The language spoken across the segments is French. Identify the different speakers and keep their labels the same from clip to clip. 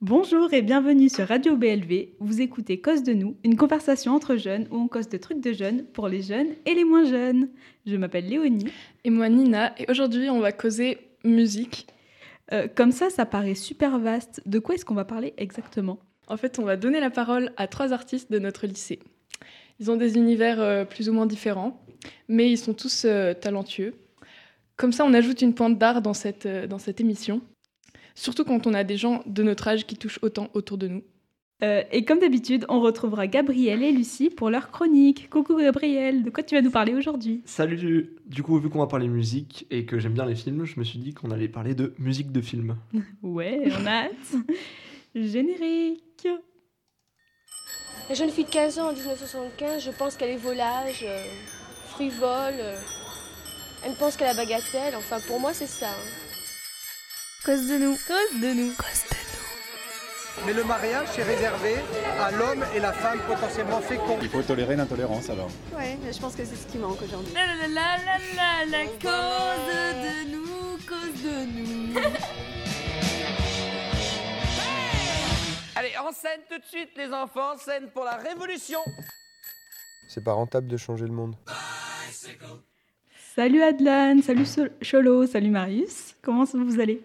Speaker 1: Bonjour et bienvenue sur Radio BLV. Vous écoutez Cause de nous, une conversation entre jeunes où on cause de trucs de jeunes pour les jeunes et les moins jeunes. Je m'appelle Léonie.
Speaker 2: Et moi Nina, et aujourd'hui on va causer musique.
Speaker 1: Euh, comme ça, ça paraît super vaste. De quoi est-ce qu'on va parler exactement?
Speaker 2: En fait, on va donner la parole à trois artistes de notre lycée. Ils ont des univers euh, plus ou moins différents, mais ils sont tous euh, talentueux. Comme ça, on ajoute une pointe d'art dans cette, dans cette émission. Surtout quand on a des gens de notre âge qui touchent autant autour de nous.
Speaker 1: et comme d'habitude, on retrouvera Gabriel et Lucie pour leur chronique. Coucou Gabriel, de quoi tu vas nous parler aujourd'hui?
Speaker 3: Salut, du coup, vu qu'on va parler musique et que j'aime bien les films, je me suis dit qu'on allait parler de musique de film.
Speaker 1: ouais, on a hâte. Générique.
Speaker 4: La jeune fille de 15 ans en 1975, je pense qu'elle est volage, euh, frivole. euh, elle pense qu'elle a bagatelle. Enfin, pour moi, c'est ça. hein.
Speaker 5: Cause de nous.
Speaker 1: Cause de nous.
Speaker 6: Mais le mariage, c'est réservé à l'homme et la femme potentiellement féconds.
Speaker 7: Il faut tolérer l'intolérance alors.
Speaker 5: Ouais, je pense que c'est ce qui manque aujourd'hui.
Speaker 1: La la la la la la cause de nous, cause de nous.
Speaker 8: Allez, en scène tout de suite, les enfants, scène pour la révolution.
Speaker 9: C'est pas rentable de changer le monde.
Speaker 1: Salut Adlan, salut Cholo, salut Marius. Comment ça vous allez?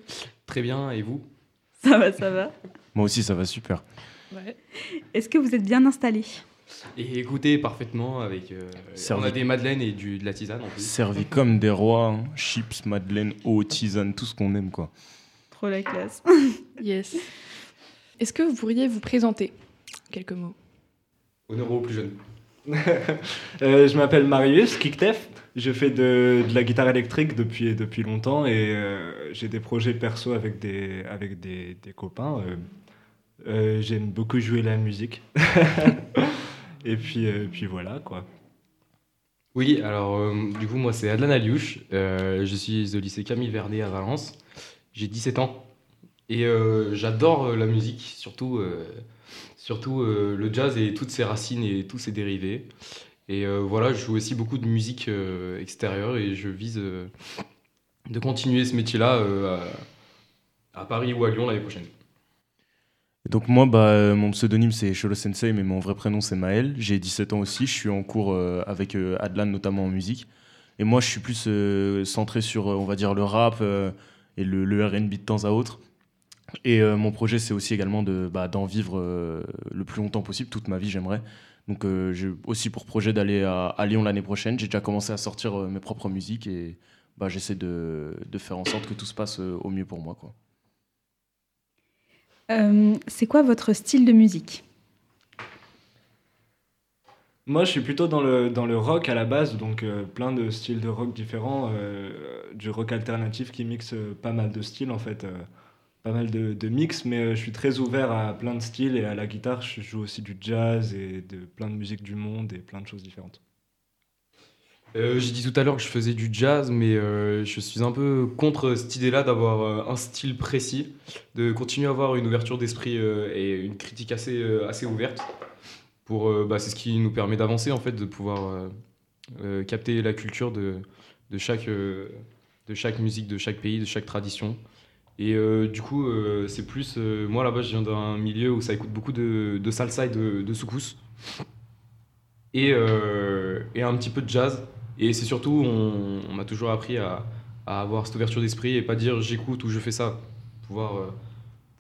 Speaker 10: Très bien, et vous?
Speaker 1: Ça va, ça va.
Speaker 7: Moi aussi, ça va super.
Speaker 2: Ouais.
Speaker 1: Est-ce que vous êtes bien installés
Speaker 10: Et écoutez parfaitement avec. euh, on a des madeleines et du, de la tisane en plus.
Speaker 7: Servi comme des rois, hein. chips, madeleine, eau, tisane, tout ce qu'on aime quoi.
Speaker 1: Trop la classe.
Speaker 2: Yes. Est-ce que vous pourriez vous présenter? Quelques mots.
Speaker 10: Honneur aux plus jeunes.
Speaker 3: Euh, je m'appelle Marius Kiktef. Je fais de, la guitare électrique depuis, depuis longtemps et euh, j'ai des projets perso avec des, avec des, des copains. Euh, J'aime beaucoup jouer la musique. et puis, puis voilà quoi.
Speaker 10: Oui, alors du coup, moi c'est Adlan Aliouche. Je suis au lycée Camille Vernet à Valence. J'ai 17 ans. Et j'adore la musique, surtout, surtout euh, le jazz et toutes ses racines et tous ses dérivés. Et euh, voilà, je joue aussi beaucoup de musique euh, extérieure et je vise de continuer ce métier-là à, Paris ou à Lyon l'année prochaine.
Speaker 7: Donc moi, bah, mon pseudonyme c'est Cholo Sensei, mais mon vrai prénom c'est Maël. J'ai 17 ans aussi, je suis en cours avec Adlan notamment en musique. Et moi je suis plus centré sur, on va dire, le rap et le, le R&B de temps à autre. Et euh, mon projet c'est aussi également de, bah, d'en vivre euh, le plus longtemps possible, toute ma vie j'aimerais. Donc euh, j'ai aussi pour projet d'aller à, à Lyon l'année prochaine. J'ai déjà commencé à sortir euh, mes propres musiques et bah, j'essaie de, de faire en sorte que tout se passe euh, au mieux pour moi. Quoi.
Speaker 1: Euh, c'est quoi votre style de musique?
Speaker 3: Moi, je suis plutôt dans le, dans le rock à la base, donc euh, plein de styles de rock différents, euh, du rock alternatif qui mixe pas mal de styles en fait, euh, pas mal de, mix, mais euh, je suis très ouvert à plein de styles et à la guitare, je joue aussi du jazz et de plein de musiques du monde et plein de choses différentes.
Speaker 10: Euh, J'ai dit tout à l'heure que je faisais du jazz, mais euh, je suis un peu contre cette idée-là d'avoir un style précis, de continuer à avoir une ouverture d'esprit et une critique assez, assez ouverte. Pour, bah, c'est ce qui nous permet d'avancer, en fait, de pouvoir capter la culture de, de, chaque, de chaque musique, de chaque pays, de chaque tradition. Et euh, du coup, euh, c'est plus. euh, moi, là-bas, je viens d'un milieu où ça écoute beaucoup de, salsa et de, de soukous. Et, un petit peu de jazz. Et c'est surtout, on, m'a toujours appris à, avoir cette ouverture d'esprit et pas dire j'écoute ou je fais ça. Pouvoir,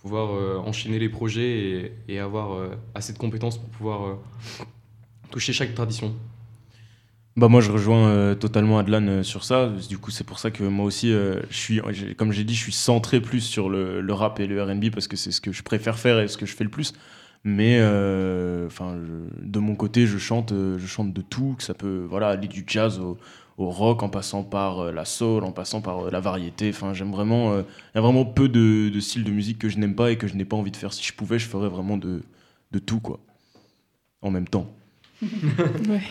Speaker 10: pouvoir enchaîner les projets et, avoir assez de compétences pour pouvoir toucher chaque tradition.
Speaker 7: Bah moi je rejoins euh, totalement Adlan euh, sur ça. Du coup c'est pour ça que moi aussi euh, je suis, comme j'ai dit, je suis centré plus sur le, le rap et le R&B parce que c'est ce que je préfère faire et ce que je fais le plus. Mais enfin de mon côté je chante, euh, je chante de tout, que ça peut voilà aller du jazz au, au rock en passant par euh, la soul, en passant par euh, la variété. Enfin j'aime vraiment, euh, il y a vraiment peu de, de styles de musique que je n'aime pas et que je n'ai pas envie de faire. Si je pouvais je ferais vraiment de, de tout quoi, en même temps.
Speaker 2: Ouais.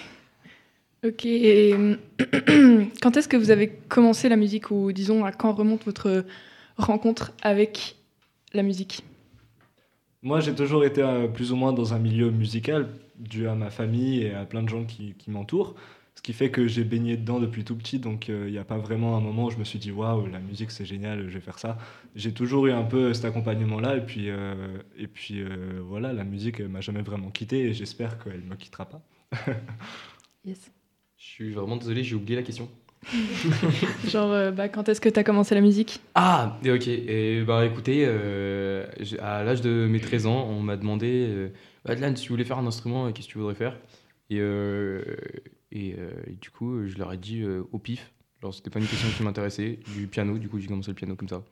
Speaker 2: Ok. et, quand est-ce que vous avez commencé la musique ou disons à quand remonte votre rencontre avec la musique?
Speaker 3: Moi, j'ai toujours été euh, plus ou moins dans un milieu musical, dû à ma famille et à plein de gens qui, qui m'entourent. Ce qui fait que j'ai baigné dedans depuis tout petit, donc il n'y a pas vraiment un moment où je me suis dit waouh, la musique c'est génial, je vais faire ça. J'ai toujours eu un peu cet accompagnement-là, et puis, et puis voilà, la musique m'a jamais vraiment quitté, et j'espère qu'elle ne me quittera pas.
Speaker 2: yes.
Speaker 10: Je suis vraiment désolé, j'ai oublié la question.
Speaker 2: Genre, euh, bah, quand est-ce que tu as commencé la musique?
Speaker 10: Ah, ok. Et bah écoutez, euh, à l'âge de mes 13 ans, on m'a demandé euh, Adlan, si tu voulais faire un instrument, qu'est-ce que tu voudrais faire? Et, et, du coup, je leur ai dit au pif. Alors, c'était pas une question qui m'intéressait, du piano, du coup, j'ai commencé le piano comme ça.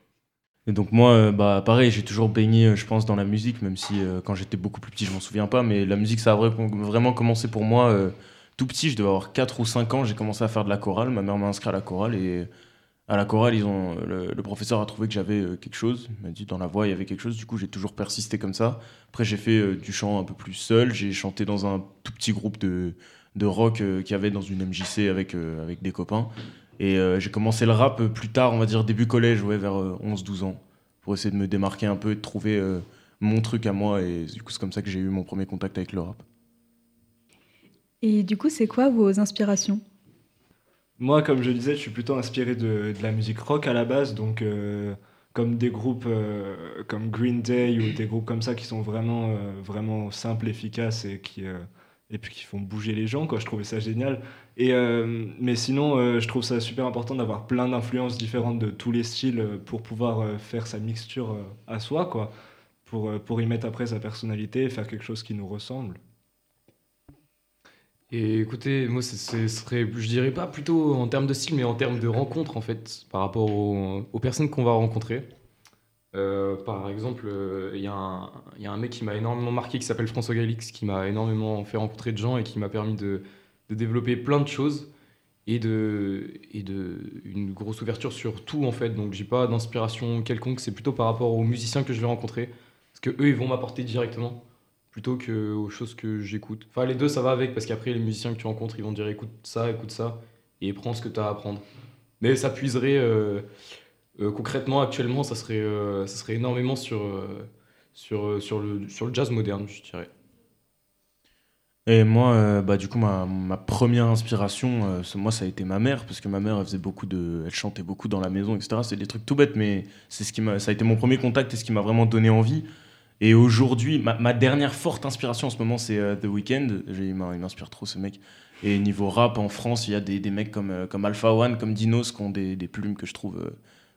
Speaker 7: Et donc, moi, bah, pareil, j'ai toujours baigné, je pense, dans la musique, même si quand j'étais beaucoup plus petit, je m'en souviens pas, mais la musique, ça a vraiment commencé pour moi tout petit, je devais avoir 4 ou 5 ans, j'ai commencé à faire de la chorale. Ma mère m'a inscrit à la chorale et à la chorale, ils ont, le, professeur a trouvé que j'avais euh, quelque chose. Il m'a dit dans la voix, il y avait quelque chose. Du coup, j'ai toujours persisté comme ça. Après, j'ai fait euh, du chant un peu plus seul. J'ai chanté dans un tout petit groupe de, de rock euh, qu'il y avait dans une MJC avec, avec des copains. Et j'ai commencé le rap plus tard, on va dire début collège, vers 11-12 ans, pour essayer de me démarquer un peu et de trouver mon truc à moi. Et du coup, c'est comme ça que j'ai eu mon premier contact avec le rap.
Speaker 1: Et du coup, c'est quoi vos inspirations?
Speaker 3: Moi, comme je disais, je suis plutôt inspiré de, de la musique rock à la base, donc euh, comme des groupes euh, comme Green Day ou des groupes comme ça qui sont vraiment, euh, vraiment simples, efficaces et qui, et puis qui font bouger les gens. Quoi. Je trouvais ça génial. Et, mais sinon, je trouve ça super important d'avoir plein d'influences différentes de tous les styles pour pouvoir faire sa mixture à soi, quoi, pour, pour y mettre après sa personnalité et faire quelque chose qui nous ressemble.
Speaker 10: Et écoutez, moi, ce serait, je dirais pas plutôt en termes de style, mais en termes de rencontre, en fait, par rapport aux, personnes qu'on va rencontrer. Euh, par exemple, euh, il y, y, a un mec qui m'a énormément marqué, qui s'appelle François Galix, qui m'a énormément fait rencontrer de gens et qui m'a permis de, de, développer plein de choses et de, et de une grosse ouverture sur tout, en fait. Donc, j'ai pas d'inspiration quelconque, c'est plutôt par rapport aux musiciens que je vais rencontrer, parce que eux, ils vont m'apporter directement plutôt que aux choses que j'écoute. Enfin, les deux, ça va avec, parce qu'après, les musiciens que tu rencontres, ils vont dire écoute ça, écoute ça, et prends ce que tu as à apprendre. Mais ça puiserait euh, euh, concrètement, actuellement, ça serait, euh, ça serait énormément sur, sur, sur, le, sur le jazz moderne, je dirais.
Speaker 7: Et moi, bah, du coup, ma, ma première inspiration, moi, ça a été ma mère, parce que ma mère, elle faisait beaucoup de, elle chantait beaucoup dans la maison, etc. C'est des trucs tout bêtes, mais ce qui ça a été mon premier contact et ce qui m'a vraiment donné envie. Et aujourd'hui, ma, dernière forte inspiration en ce moment, c'est euh, The Weeknd. Il m'inspire trop ce mec. Et niveau rap en France, il y a des, des mecs comme, euh, comme Alpha One, comme Dinos, qui ont des, des plumes que je trouve euh,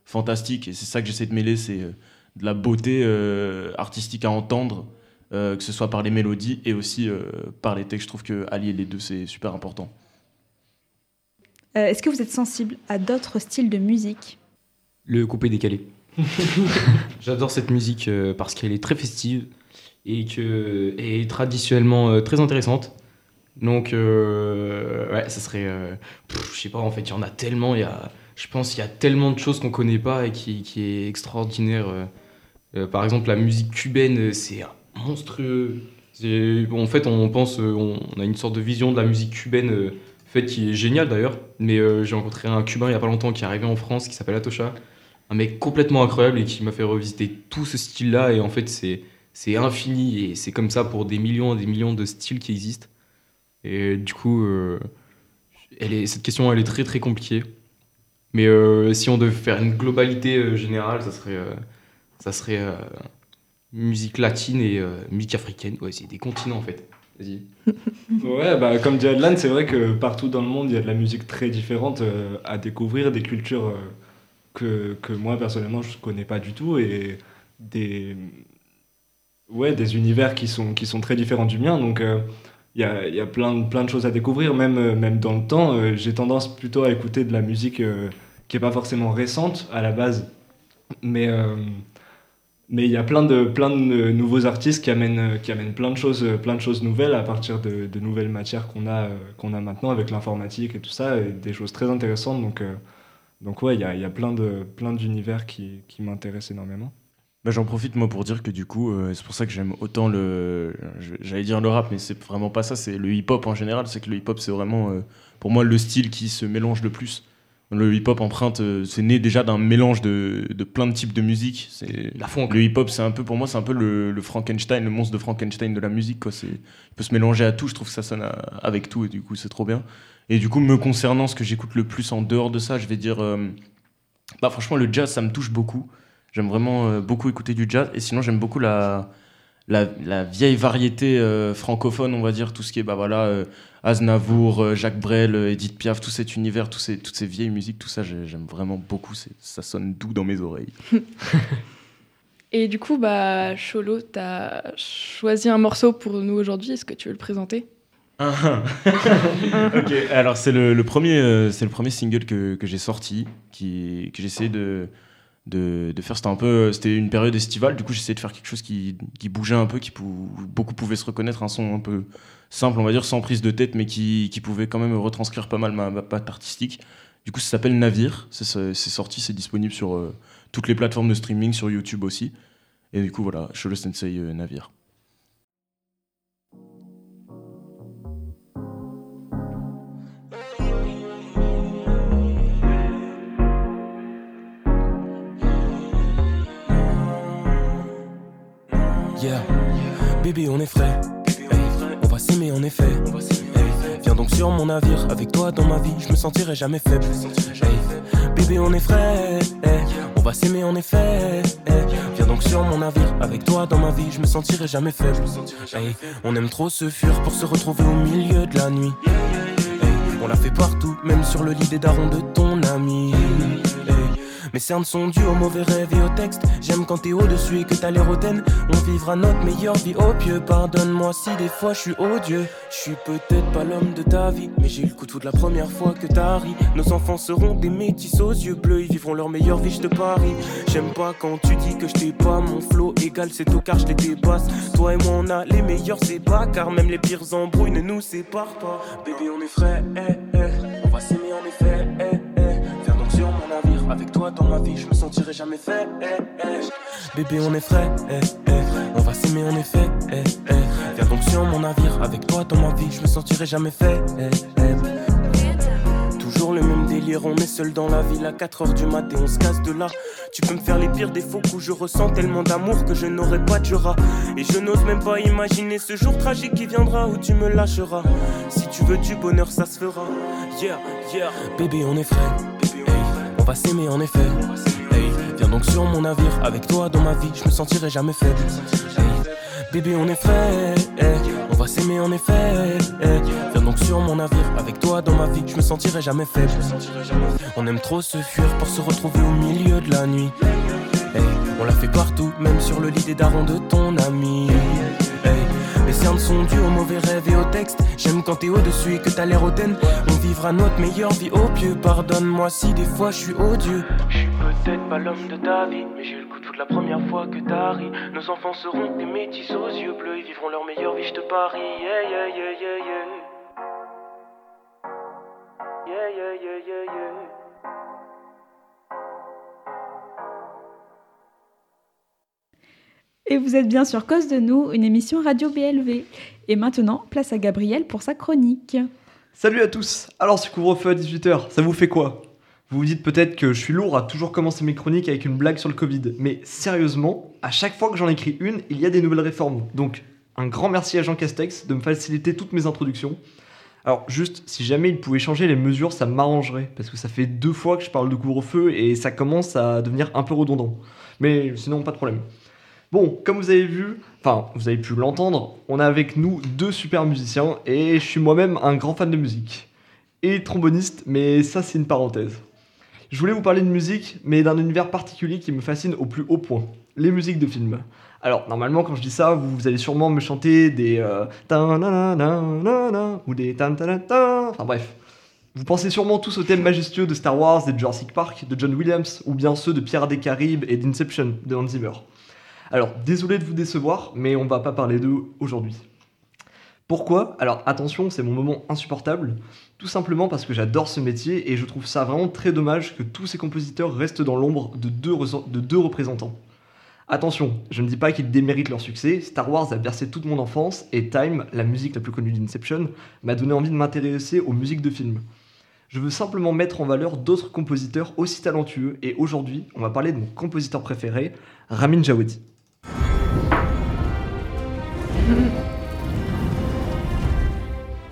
Speaker 7: fantastiques. Et c'est ça que j'essaie de mêler, c'est de la beauté artistique à entendre, que ce soit par les mélodies et aussi par les textes. Je trouve que allier les deux, c'est super important.
Speaker 1: Est-ce que vous êtes sensible à d'autres styles de musique?
Speaker 10: Le coupé décalé. J'adore cette musique euh, parce qu'elle est très festive et que est traditionnellement euh, très intéressante. Donc, euh, ouais, ça serait. je sais pas, en fait, il y en a tellement. Y a, je pense qu'il y a tellement de choses qu'on connaît pas et qui, qui est extraordinaire. par exemple, la musique cubaine, c'est monstrueux. en fait, on pense, on, a une sorte de vision de la musique cubaine, fait qui est géniale d'ailleurs. Mais j'ai rencontré un Cubain il y a pas longtemps qui est arrivé en France, qui s'appelle Atocha, un mec complètement incroyable et qui m'a fait revisiter tout ce style-là. Et en fait, c'est, c'est infini et c'est comme ça pour des millions et des millions de styles qui existent. Et du coup, euh, elle est, cette question, elle est très très compliquée. Mais euh, si on devait faire une globalité euh, générale, ça serait, ça serait musique latine et musique africaine. Ouais, c'est des continents en fait. Vas-y.
Speaker 3: ouais, bah, comme dit Adlan, c'est vrai que partout dans le monde, il y a de la musique très différente à découvrir, des cultures que, que, moi personnellement je connais pas du tout et des, ouais, des univers qui sont, qui sont très différents du mien. Donc euh, il y, a, y, a, plein, plein de choses à découvrir, même, euh, même dans le temps. Euh, j'ai tendance plutôt à écouter de la musique qui est pas forcément récente à la base, mais mais il y a plein de, plein de nouveaux artistes qui amènent, qui amènent plein, de choses, plein de choses nouvelles à partir de, de nouvelles matières qu'on a, qu'on a maintenant avec l'informatique et tout ça, et des choses très intéressantes. Donc, donc ouais, il y a, y a, plein de plein d'univers qui, qui m'intéressent énormément.
Speaker 7: Bah, J'en profite moi pour dire que du coup, euh, c'est pour ça que j'aime autant le, j'allais dire le rap, mais c'est vraiment pas ça. C'est le hip-hop en général. C'est que le hip-hop, c'est vraiment euh, pour moi le style qui se mélange le plus. Le hip-hop emprunte, euh, c'est né déjà d'un mélange de, de, plein de types de musique. C'est
Speaker 10: la funk.
Speaker 7: Le hip-hop, c'est un peu pour moi, c'est un peu le, le, Frankenstein, le monstre de Frankenstein de la musique. Quoi. Il peut se mélanger à tout. Je trouve que ça sonne avec tout et du coup c'est trop bien. Et du coup, me concernant, ce que j'écoute le plus en dehors de ça, je vais dire. euh, bah, franchement, le jazz, ça me touche beaucoup. J'aime vraiment euh, beaucoup écouter du jazz. Et sinon, j'aime beaucoup la, la, vieille variété euh, francophone, on va dire. Tout ce qui est, bah voilà, Aznavour, Jacques Brel, Edith Piaf, tout cet univers, tous ces, toutes ces vieilles musiques, tout ça, j'ai- j'aime vraiment beaucoup. Ça sonne doux dans mes oreilles.
Speaker 2: Et du coup, bah, Cholo, t'as choisi un morceau pour nous aujourd'hui. Est-ce que tu veux le présenter?
Speaker 7: Ok, alors c'est le, premier, euh, c'est le premier single que, que j'ai sorti, qui, que j'ai essayé de, de, de faire. C'était un peu, c'était une période estivale, du coup essayé de faire quelque chose qui, qui bougeait un peu, qui beaucoup pouvaient se reconnaître, un son un peu simple, on va dire, sans prise de tête, mais qui, qui pouvait quand même retranscrire pas mal ma, patte artistique. Du coup ça s'appelle Navire, c'est c'est sorti, c'est disponible sur euh, toutes les plateformes de streaming, sur YouTube aussi. Et du coup voilà, Sholo Sensei euh, Navire.
Speaker 11: Bébé on est frais. On va s'aimer en effet. Viens donc sur mon navire, avec toi dans ma vie, je me sentirai jamais faible. Bébé on est frais. On va s'aimer en effet. Viens donc sur mon navire, avec toi dans ma vie, je me sentirai jamais faible. On aime trop se fuir pour se retrouver au milieu de la nuit. On l'a fait partout, même sur le lit des darons de ton ami. Hey, mes cernes sont dues aux mauvais rêves et au texte. J'aime quand t'es au-dessus et que t'as l'air hautaine. On vivra notre meilleure vie au pieu. Pardonne-moi si des fois je suis odieux. Je suis peut-être pas l'homme de ta vie, mais j'ai eu le coup de la première fois que t'as ri. Nos enfants seront des métis aux yeux bleus. Ils vivront leur meilleure vie, je te parie. J'aime pas quand tu dis que je t'ai pas. Mon flow égal, c'est tout car je les dépasse. Toi et moi, on a les meilleurs ébats. Car même les pires embrouilles ne nous séparent pas. Bébé, on est frais, eh, dans ma vie, je me sentirai jamais fait. Bébé, on est frais, eh, eh. On va s'aimer en effet, eh, eh. Viens donc sur mon navire. Avec toi dans ma vie, je me sentirai jamais fait. Toujours le même délire, on est seul dans la ville à 4h du mat et on se casse de là. Tu peux me faire les pires défauts où je ressens tellement d'amour que je n'aurai pas de jura. Et je n'ose même pas imaginer ce jour tragique qui viendra où tu me lâcheras. Si tu veux du bonheur, ça se fera. Yeah, yeah. Bébé, on est frais. On va s'aimer en effet. Viens donc sur mon navire. Avec toi dans ma vie, je me sentirai jamais faible. Bébé, on est frais. on va s'aimer en effet. viens donc sur mon navire. Avec toi dans ma vie, je me sentirai jamais faible. On aime trop se fuir pour se retrouver au milieu de la nuit. On l'a fait partout, même sur le lit des darons de ton ami. Cernes sont dues aux mauvais rêves et au texte. J'aime quand t'es au-dessus et que t'as l'air hautaine. On vivra notre meilleure vie au pieu. Pardonne-moi si des fois je suis odieux. Je suis peut-être pas l'homme de ta vie, mais j'ai eu le coup de foudre la première fois que t'as ri. Nos enfants seront des métis aux yeux bleus. Ils vivront leur meilleure vie, je te parie. Yeah, yeah, yeah, yeah, yeah. Yeah, yeah, yeah, yeah, yeah.
Speaker 1: Vous êtes bien sur Cause de nous, une émission radio BLV. Et maintenant, place à Gabriel pour sa chronique.
Speaker 12: Salut à tous Alors ce couvre-feu à 18h, ça vous fait quoi? Vous vous dites peut-être que je suis lourd à toujours commencer mes chroniques avec une blague sur le Covid, mais sérieusement, à chaque fois que j'en écris une, il y a des nouvelles réformes. Donc un grand merci à Jean Castex de me faciliter toutes mes introductions. Alors juste, si jamais il pouvait changer les mesures, ça m'arrangerait, parce que ça fait deux fois que je parle de couvre-feu et ça commence à devenir un peu redondant. Mais sinon, pas de problème. Bon, comme vous avez vu, enfin, vous avez pu l'entendre, on a avec nous deux super musiciens et je suis moi-même un grand fan de musique. Et tromboniste, mais ça c'est une parenthèse. Je voulais vous parler de musique, mais d'un univers particulier qui me fascine au plus haut point, les musiques de films. Alors, normalement, quand je dis ça, vous, allez sûrement me chanter des euh, ou des. Enfin bref. Vous pensez sûrement tous au thème majestueux de Star Wars et de Jurassic Park de John Williams, ou bien ceux de Pirates des Caraïbes et d'Inception de Hans Zimmer. Alors, désolé de vous décevoir, mais on va pas parler d'eux aujourd'hui. Pourquoi? Alors, attention, c'est mon moment insupportable. Tout simplement parce que j'adore ce métier et je trouve ça vraiment très dommage que tous ces compositeurs restent dans l'ombre de deux, re- de deux représentants. Attention, je ne dis pas qu'ils déméritent leur succès, Star Wars a bercé toute mon enfance et Time, la musique la plus connue d'Inception, m'a donné envie de m'intéresser aux musiques de films. Je veux simplement mettre en valeur d'autres compositeurs aussi talentueux et aujourd'hui, on va parler de mon compositeur préféré, Ramin Djawadi.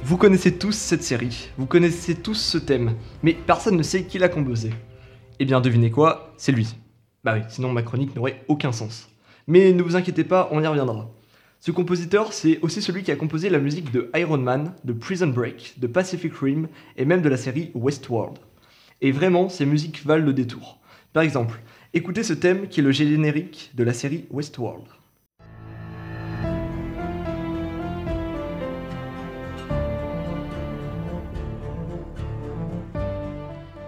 Speaker 12: Vous connaissez tous cette série, vous connaissez tous ce thème, mais personne ne sait qui l'a composé. Eh bien, devinez quoi C'est lui. Bah oui, sinon ma chronique n'aurait aucun sens. Mais ne vous inquiétez pas, on y reviendra. Ce compositeur, c'est aussi celui qui a composé la musique de Iron Man, de Prison Break, de Pacific Rim et même de la série Westworld. Et vraiment, ces musiques valent le détour. Par exemple, écoutez ce thème qui est le générique de la série Westworld.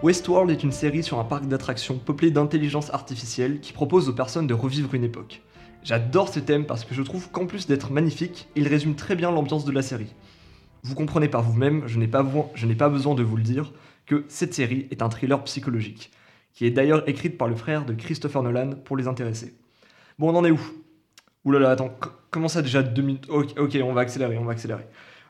Speaker 12: Westworld est une série sur un parc d'attractions peuplé d'intelligence artificielle qui propose aux personnes de revivre une époque. J'adore ce thème parce que je trouve qu'en plus d'être magnifique, il résume très bien l'ambiance de la série. Vous comprenez par vous-même, je n'ai pas, besoin de vous le dire, que cette série est un thriller psychologique, qui est d'ailleurs écrite par le frère de Christopher Nolan pour les intéresser. Bon, on en est où? Ouh là là, attends, co- comment ça déjà deux minutes? Ok, ok, on va accélérer, on va accélérer.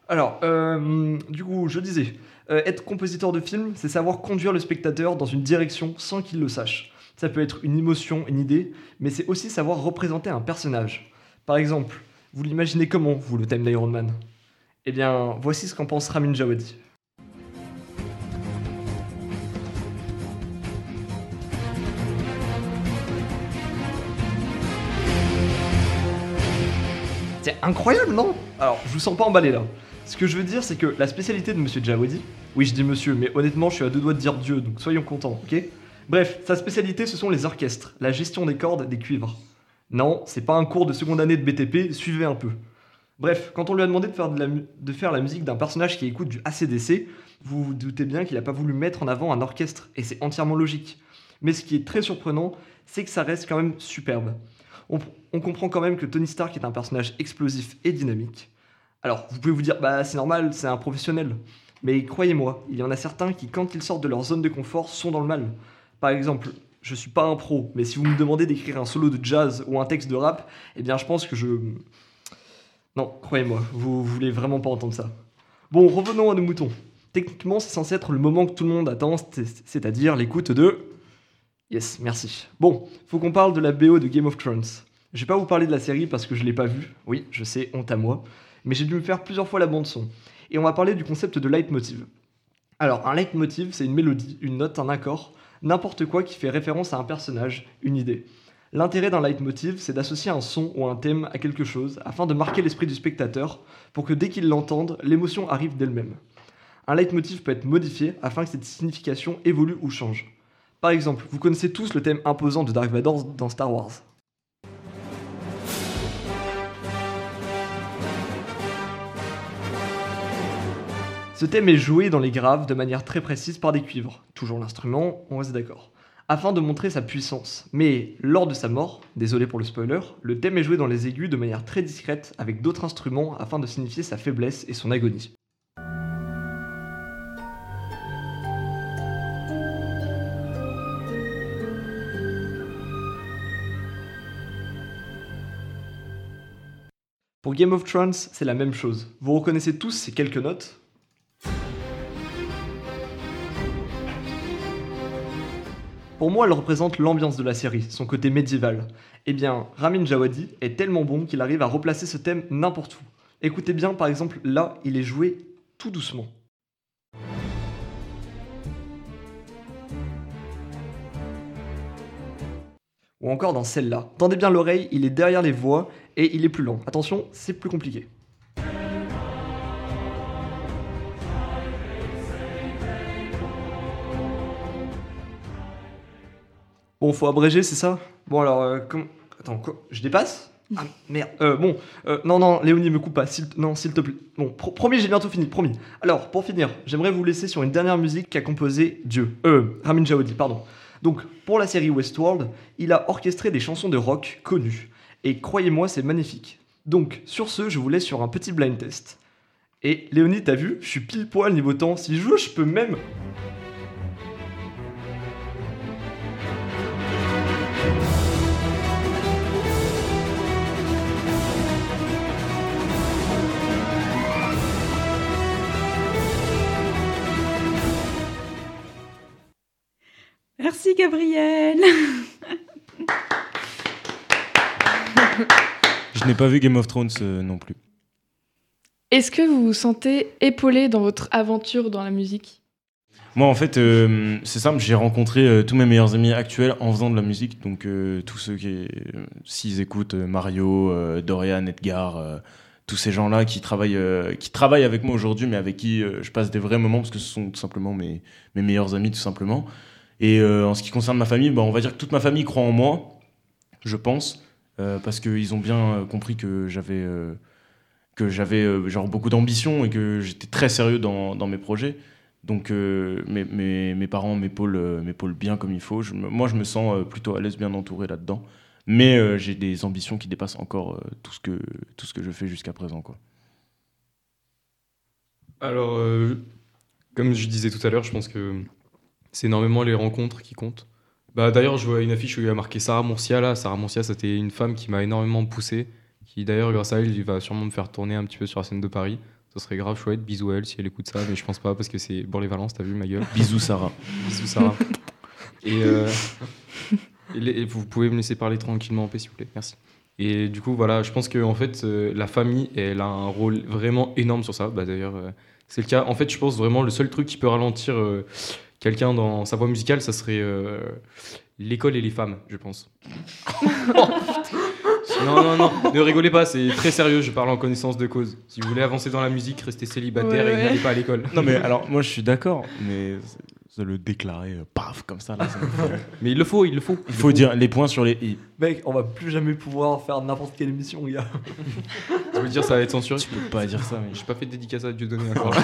Speaker 12: Alors, euh, du coup, je disais, euh, être compositeur de film, c'est savoir conduire le spectateur dans une direction sans qu'il le sache. Ça peut être une émotion, une idée, mais c'est aussi savoir représenter un personnage. Par exemple, vous l'imaginez comment, vous, le thème d'Iron Man? Eh bien, voici ce qu'en pense Ramin Djawadi. C'est incroyable, non? Alors, je vous sens pas emballé là. Ce que je veux dire, c'est que la spécialité de Monsieur Djawadi, oui, je dis monsieur, mais honnêtement, je suis à deux doigts de dire Dieu, donc soyons contents, ok? Bref, sa spécialité, ce sont les orchestres, la gestion des cordes, des cuivres. Non, c'est pas un cours de seconde année de BTP, suivez un peu. Bref, quand on lui a demandé de faire, la, musique d'un personnage qui écoute du ACDC, vous vous doutez bien qu'il n'a pas voulu mettre en avant un orchestre, et c'est entièrement logique. Mais ce qui est très surprenant, c'est que ça reste quand même superbe. On comprend quand même que Tony Stark est un personnage explosif et dynamique. Alors, vous pouvez vous dire, bah c'est normal, c'est un professionnel. Mais croyez-moi, il y en a certains qui, quand ils sortent de leur zone de confort, sont dans le mal. Par exemple, je suis pas un pro, mais si vous me demandez d'écrire un solo de jazz ou un texte de rap, eh bien je pense que je... Non, croyez-moi, vous voulez vraiment pas entendre ça. Bon, revenons à nos moutons. Techniquement, c'est censé être le moment que tout le monde attend, c'est- c'est-à-dire l'écoute de... Yes, merci. Bon, faut qu'on parle de la BO de Game of Thrones. Je vais pas vous parler de la série parce que je l'ai pas vue. Oui, je sais, honte à moi. Mais j'ai dû me faire plusieurs fois la bande son. Et on va parler du concept de leitmotiv. Alors, un leitmotiv, c'est une mélodie, une note, un accord, n'importe quoi qui fait référence à un personnage, une idée. L'intérêt d'un leitmotiv, c'est d'associer un son ou un thème à quelque chose afin de marquer l'esprit du spectateur pour que dès qu'il l'entende, l'émotion arrive d'elle-même. Un leitmotiv peut être modifié afin que cette signification évolue ou change. Par exemple, vous connaissez tous le thème imposant de Dark Vador dans Star Wars. Ce thème est joué dans les graves de manière très précise par des cuivres, toujours l'instrument, on reste d'accord, afin de montrer sa puissance. Mais lors de sa mort, désolé pour le spoiler, le thème est joué dans les aigus de manière très discrète avec d'autres instruments afin de signifier sa faiblesse et son agonie. Pour Game of Thrones, c'est la même chose. Vous reconnaissez tous ces quelques notes? Pour moi, elle représente l'ambiance de la série, son côté médiéval. Eh bien, Ramin Djawadi est tellement bon qu'il arrive à replacer ce thème n'importe où. Écoutez bien, par exemple, là, il est joué tout doucement. Ou encore dans celle-là. Tendez bien l'oreille, il est derrière les voix et il est plus lent. Attention, c'est plus compliqué. Bon, faut abréger, c'est ça? Bon, alors, euh, Attends, quoi? Je dépasse? Ah, merde. Euh, bon, euh, non, non, Léonie, me coupe pas. s'il Non, s'il te plaît. Bon, pro- promis, j'ai bientôt fini, promis. Alors, pour finir, j'aimerais vous laisser sur une dernière musique qu'a composé Dieu. Euh, Ramin Djawadi, pardon. Donc, pour la série Westworld, il a orchestré des chansons de rock connues. Et croyez-moi, c'est magnifique. Donc, sur ce, je vous laisse sur un petit blind test. Et Léonie, t'as vu? Je suis pile poil niveau temps. Si je veux, je peux même...
Speaker 1: Merci Gabriel.
Speaker 7: Je n'ai pas vu Game of Thrones euh, non plus.
Speaker 2: Est-ce que vous vous sentez épaulé dans votre aventure dans la musique?
Speaker 7: Moi, en fait, euh, c'est simple, j'ai rencontré euh, tous mes meilleurs amis actuels en faisant de la musique. Donc, euh, tous ceux qui, euh, s'ils écoutent euh, Mario, euh, Dorian, Edgar, euh, tous ces gens-là qui travaillent, euh, qui travaillent avec moi aujourd'hui, mais avec qui euh, je passe des vrais moments parce que ce sont tout simplement mes, mes meilleurs amis, tout simplement. Et euh, en ce qui concerne ma famille, bah, on va dire que toute ma famille croit en moi, je pense, euh, parce qu'ils ont bien euh, compris que j'avais euh, que beaucoup d'ambition et que j'étais très sérieux dans, mes projets. Donc mes, mes, mes parents m'épaulent bien comme il faut. Moi, je me sens plutôt à l'aise, bien entouré là-dedans. Mais j'ai des ambitions qui dépassent encore tout, ce que, tout ce que je fais jusqu'à présent. Quoi.
Speaker 10: Alors, comme je disais tout à l'heure, je pense que c'est énormément les rencontres qui comptent. Bah, D'ailleurs, je vois une affiche où il y a marqué Sarah Mourcia. Là. Sarah Mourcia, c'était une femme qui m'a énormément poussé. Qui, d'ailleurs, grâce à elle, il va sûrement me faire tourner un petit peu sur la scène de Paris. Ça serait grave chouette. Bisous à elle si elle écoute ça, mais je pense pas parce que c'est Bourg-les-Valence, t'as vu ma gueule.
Speaker 7: Bisous, Sarah.
Speaker 10: Bisous, Sarah. Et, euh, et les- et vous pouvez me laisser parler tranquillement en paix, s'il vous plaît. Merci. Et du coup, voilà, je pense que en fait, euh, la famille, elle a un rôle vraiment énorme sur ça. Bah, D'ailleurs, euh, c'est le cas. En fait, je pense vraiment le seul truc qui peut ralentir quelqu'un dans sa voie musicale, ça serait euh, l'école et les femmes, je pense. non, non, non, ne rigolez pas, c'est très sérieux, je parle en connaissance de cause. Si vous voulez avancer dans la musique, restez célibataire
Speaker 7: Ouais,
Speaker 10: et
Speaker 7: ouais.
Speaker 10: n'allez pas à l'école.
Speaker 7: Non, mais alors, moi, je suis d'accord, mais c'est- le déclarer, euh, paf, comme ça, là, ça me fait-
Speaker 10: Mais il le faut, il le faut.
Speaker 7: Il faut dire les points sur les i.
Speaker 12: Mec, on va plus jamais pouvoir faire n'importe quelle émission, gars.
Speaker 10: Tu veux dire ça va être censuré
Speaker 7: Tu peux pas dire ça, mais
Speaker 10: J'ai pas fait de dédicace à Dieudonné encore.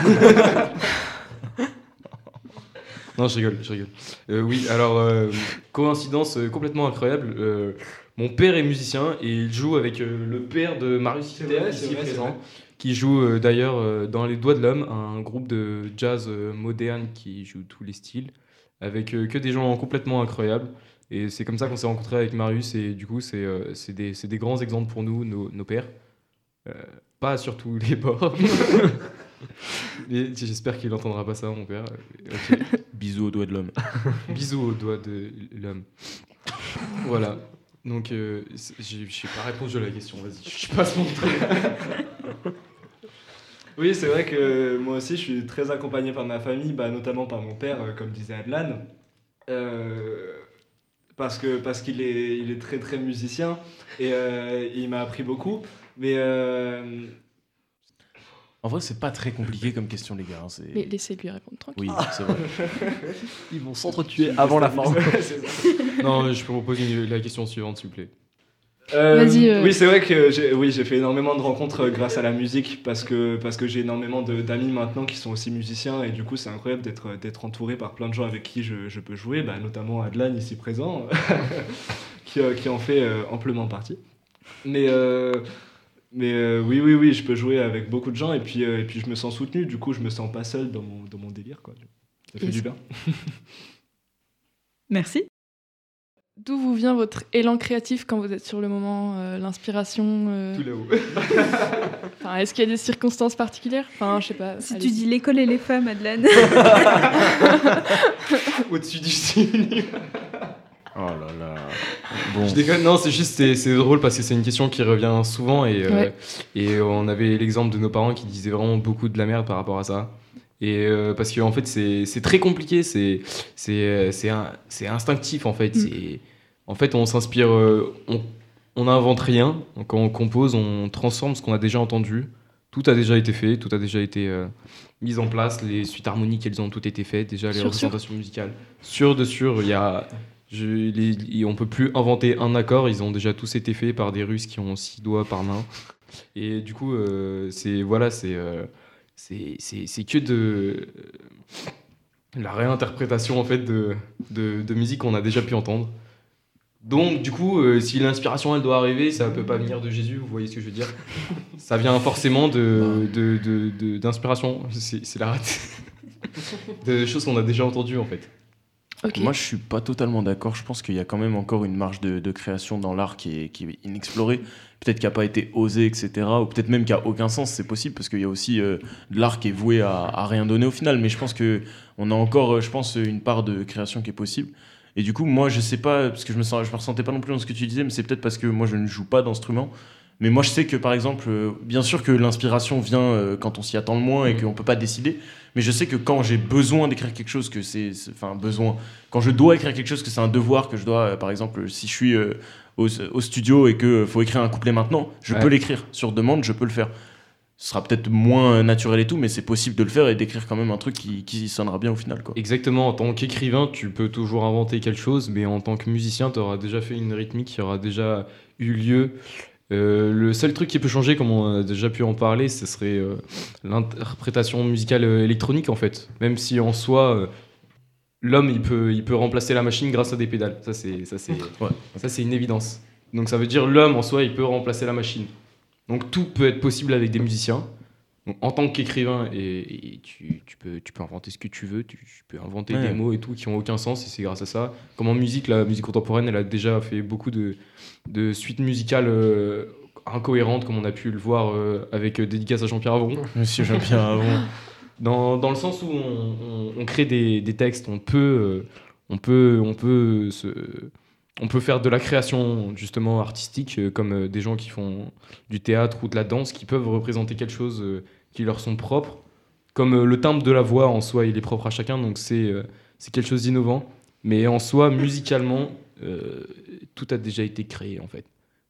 Speaker 10: Non, je rigole, je rigole. Euh, oui, alors, euh, coïncidence euh, complètement incroyable. euh, mon père est musicien et il joue avec le père de Marius Hitter, ici
Speaker 3: vrai,
Speaker 10: présent, qui joue d'ailleurs dans Les Doigts de l'Homme, un groupe de jazz moderne qui joue tous les styles, avec que des gens complètement incroyables. Et c'est comme ça qu'on s'est rencontrés avec Marius et du coup, c'est des, des grands exemples pour nous, nos, nos pères. Pas sur tous les bords. J'espère qu'il n'entendra pas ça, mon père. Ok.
Speaker 7: Bisous aux doigts de l'homme.
Speaker 10: Bisous aux doigts de l'homme. Voilà. Donc, euh, c'est- j'ai j'ai pas répondu à la question, vas-y. Je passe mon truc.
Speaker 3: Oui, c'est vrai que moi aussi, je suis très accompagné par ma famille, bah, notamment par mon père, euh, comme disait Adlan. Euh, parce que parce qu'il est, il est très très musicien et euh, il m'a appris beaucoup. Mais euh,
Speaker 7: En vrai, c'est pas très compliqué comme question, les gars. hein,
Speaker 2: Mais laissez-lui répondre tranquille.
Speaker 7: Oui, c'est vrai.
Speaker 12: Ils vont s'entretuer avant la fin.
Speaker 10: Non, je peux vous poser la question suivante, s'il vous plaît.
Speaker 3: Euh,
Speaker 2: Vas-y, euh.
Speaker 3: Oui, c'est vrai que j'ai oui, j'ai fait énormément de rencontres euh, grâce à la musique parce que, parce que j'ai énormément de- d'amis maintenant qui sont aussi musiciens et du coup, c'est incroyable d'être d'être entouré par plein de gens avec qui je, je peux jouer, bah, notamment Adlan ici présent, qui, qui en fait amplement partie. Mais, euh, mais euh, oui, oui, oui, je peux jouer avec beaucoup de gens et puis, euh, et puis je me sens soutenu, du coup, je me sens pas seul dans mon, dans mon délire. Quoi. Ça fait du bien.
Speaker 1: Merci.
Speaker 2: D'où vous vient votre élan créatif quand vous êtes sur le moment, euh, l'inspiration euh,
Speaker 10: Tout là-haut.
Speaker 2: enfin, Est-ce qu'il y a des circonstances particulières? Enfin, je sais pas.
Speaker 1: Si tu dis l'école et les femmes, Adlan.
Speaker 10: Au-dessus du signe.
Speaker 7: Oh là là. Bon.
Speaker 10: Je déconne, non, c'est juste, c'est c'est drôle parce que c'est une question qui revient souvent et, euh,
Speaker 2: Ouais.
Speaker 10: et on avait l'exemple de nos parents qui disaient vraiment beaucoup de la merde par rapport à ça. Et euh, parce qu'en fait, c'est c'est très compliqué, c'est c'est euh, c'est un- c'est instinctif en fait.
Speaker 2: Mm.
Speaker 10: C'est En fait, on s'inspire, euh, on on n'invente rien. Quand on compose, on transforme ce qu'on a déjà entendu. Tout a déjà été fait, tout a déjà été euh, mis en place. Les suites harmoniques, elles ont toutes été faites. Déjà, les
Speaker 2: sûr.
Speaker 10: représentations musicales. Sûr de sûr, il y a. Je, les, on peut plus inventer un accord, ils ont déjà tous été faits par des Russes qui ont six doigts par main. Et du coup, euh, c'est voilà, c'est euh, c'est que de la réinterprétation en fait de, de, de musique qu'on a déjà pu entendre. Donc du coup, euh, si l'inspiration elle doit arriver, ça peut pas venir de Jésus, vous voyez ce que je veux dire? Ça vient forcément de de- de- de- d'inspiration, c'est c'est la rate. de choses qu'on a déjà entendues en fait.
Speaker 7: Moi, je suis pas totalement d'accord. Je pense qu'il y a quand même encore une marge de, de création dans l'art qui est, qui est inexplorée. Peut-être qui n'a pas été osée, etc. Ou peut-être même qui a aucun sens. C'est possible parce qu'il y a aussi euh, de l'art qui est voué à, à rien donner au final. Mais je pense que on a encore, euh, je pense, une part de création qui est possible. Et du coup, moi, je sais pas parce que je me sens, je me ressentais pas non plus dans ce que tu disais, mais c'est peut-être parce que moi, je ne joue pas d'instrument. Mais moi, je sais que par exemple, euh, bien sûr que l'inspiration vient euh, quand on s'y attend le moins et qu'on peut pas décider. Mais je sais que quand j'ai besoin d'écrire quelque chose, que c'est, enfin besoin, quand je dois écrire quelque chose, que c'est un devoir, que je dois, euh, par exemple, si je suis au, au studio et que faut écrire un couplet maintenant, je
Speaker 10: Ouais.
Speaker 7: peux l'écrire sur demande, je peux le faire. Ce sera peut-être moins naturel et tout, mais c'est possible de le faire et d'écrire quand même un truc qui, qui sonnera bien au final. Quoi.
Speaker 10: Exactement, en tant qu'écrivain, tu peux toujours inventer quelque chose, mais en tant que musicien, tu auras déjà fait une rythmique qui aura déjà eu lieu. Euh, le seul truc qui peut changer, comme on a déjà pu en parler, ce serait euh, l'interprétation musicale euh, électronique en fait. Même si en soi, euh, l'homme il peut, il peut remplacer la machine grâce à des pédales. Ça c'est, ça c'est, ça c'est une évidence. Donc ça veut dire l'homme en soi il peut remplacer la machine. Donc tout peut être possible avec des musiciens. Donc, en tant qu'écrivain, et, et tu, tu peux, tu peux inventer ce que tu veux, tu, tu peux inventer
Speaker 7: Ouais.
Speaker 10: des mots et tout qui ont aucun sens, et c'est grâce à ça. Comme en musique, la musique contemporaine, elle a déjà fait beaucoup de, de suites musicales euh, incohérentes, comme on a pu le voir euh, avec euh, Dédicace à Jean-Pierre Avron.
Speaker 7: Monsieur Jean-Pierre Avron.
Speaker 10: Dans, dans le sens où on, on- on crée des, des textes, on peut, euh, on peut, on peut se, on peut faire de la création justement artistique, euh, comme euh, des gens qui font du théâtre ou de la danse, qui peuvent représenter quelque chose euh, qui leur sont propres. Comme euh, le timbre de la voix en soi, il est propre à chacun, donc c'est euh, c'est quelque chose d'innovant. Mais en soi, musicalement, euh, tout a déjà été créé en fait.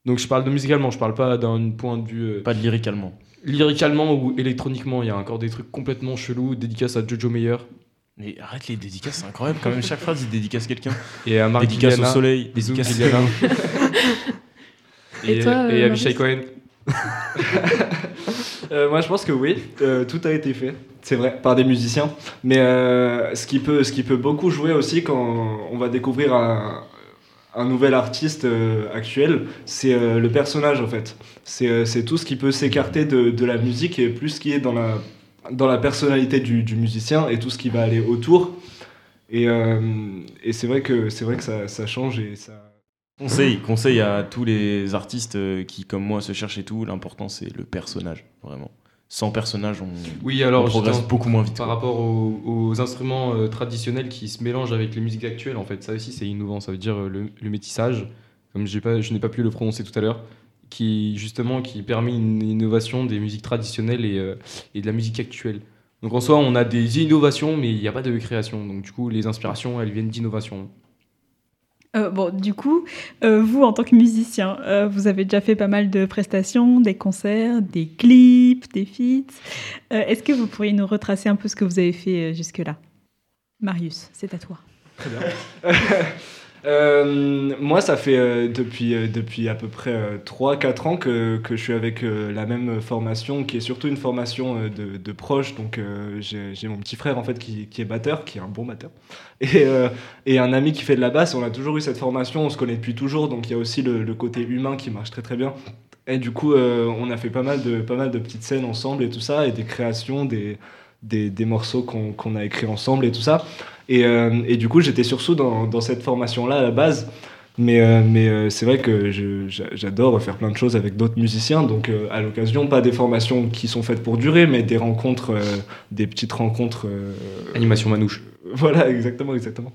Speaker 10: Donc je parle de musicalement, je parle pas d'un point de vue.
Speaker 7: pas de lyricalement.
Speaker 10: Lyricalement ou électroniquement, il y a encore des trucs complètement chelous. Dédicace à Jojo Meyer.
Speaker 7: Mais arrête les dédicaces, c'est incroyable quand même. Chaque phrase, il dédicace quelqu'un.
Speaker 10: Et à Marc
Speaker 7: Dédicace au soleil, dédicace
Speaker 10: Guiliana.
Speaker 2: Et
Speaker 10: et,
Speaker 2: toi,
Speaker 10: et Avishai
Speaker 2: Marius
Speaker 10: Cohen.
Speaker 3: Euh, moi, je pense que oui, euh, tout a été fait, c'est vrai, par des musiciens. Mais euh, ce, qui peut, ce qui peut beaucoup jouer aussi quand on va découvrir un, nouvel artiste actuel, c'est le personnage en fait. C'est tout ce qui peut s'écarter de, la musique et plus ce qui est dans la, dans la personnalité du, musicien et tout ce qui va aller autour. Et, et c'est vrai que, vrai que ça, ça change et ça.
Speaker 7: Conseil, conseil à tous les artistes euh, qui, comme moi, se cherchent et tout. L'important, c'est le personnage, vraiment. Sans personnage, on,
Speaker 10: Oui, alors
Speaker 7: on progresse beaucoup moins vite.
Speaker 10: Par rapport aux, aux instruments euh, traditionnels qui se mélangent avec les musiques actuelles, en fait, ça aussi c'est innovant. Ça veut dire euh, le, le métissage, comme pas, je n'ai pas pu le prononcer tout à l'heure, qui justement qui permet une innovation des musiques traditionnelles et, euh, et de la musique actuelle. Donc en soi, on a des innovations, mais il n'y a pas de création. Donc du coup, les inspirations, elles viennent d'innovation.
Speaker 1: Euh, bon, du coup, euh, vous, en tant que musicien, euh, vous avez déjà fait pas mal de prestations, des concerts, des clips, des feats. Est-ce que vous pourriez nous retracer un peu ce que vous avez fait jusque-là? Marius, c'est à toi.
Speaker 3: Très bien. Euh, moi, ça fait euh, depuis, euh, depuis à peu près 3-4 ans que, que je suis avec la même formation, qui est surtout une formation de, de proches. Donc, j'ai mon petit frère en fait qui, qui est batteur, qui est un bon batteur, et, et un ami qui fait de la basse. On a toujours eu cette formation, on se connaît depuis toujours, donc il y a aussi le, côté humain qui marche très très bien. Et du coup, on a fait pas mal, de, pas mal de petites scènes ensemble et tout ça, et des créations, des, des, des morceaux qu'on a écrits ensemble et tout ça. Et, euh, et du coup, j'étais surtout dans, dans cette formation-là à la base. Mais, euh, mais euh, c'est vrai que j'adore faire plein de choses avec d'autres musiciens. Donc, euh, à l'occasion, pas des formations qui sont faites pour durer, mais des rencontres, des petites rencontres.
Speaker 10: Animation manouche.
Speaker 3: Voilà, exactement, exactement.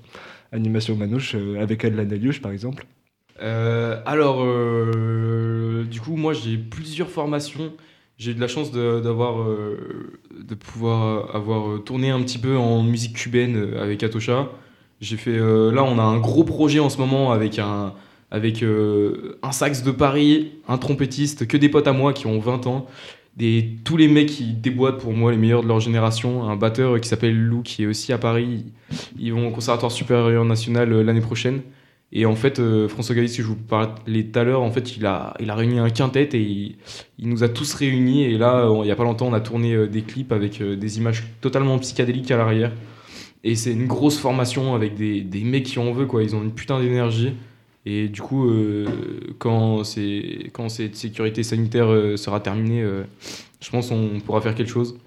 Speaker 3: Animation manouche avec Adlan Deliouche, par exemple.
Speaker 10: Alors, du coup, moi j'ai plusieurs formations. J'ai eu de la chance de, d'avoir, euh, de pouvoir avoir euh, tourné un petit peu en musique cubaine euh, avec Atosha. J'ai fait, là, on a un gros projet en ce moment avec un, avec un sax de Paris, un trompettiste, que des potes à moi qui ont 20 ans. Des, tous les mecs qui déboîtent pour moi, les meilleurs de leur génération. Un batteur qui s'appelle Lou, qui est aussi à Paris. Ils vont au Conservatoire supérieur national l'année prochaine. Et en fait, euh, François Galis, que je vous parlais tout à l'heure, en fait, il a, il a réuni un quintet et il, nous a tous réunis. Et là, il n'y a pas longtemps, on a tourné euh, des clips avec euh, des images totalement psychédéliques à l'arrière. Et c'est une grosse formation avec des, des mecs qui en veulent, quoi. Ils ont une putain d'énergie. Et du coup, euh, quand, quand cette sécurité sanitaire sera terminée, je pense qu'on pourra faire quelque chose.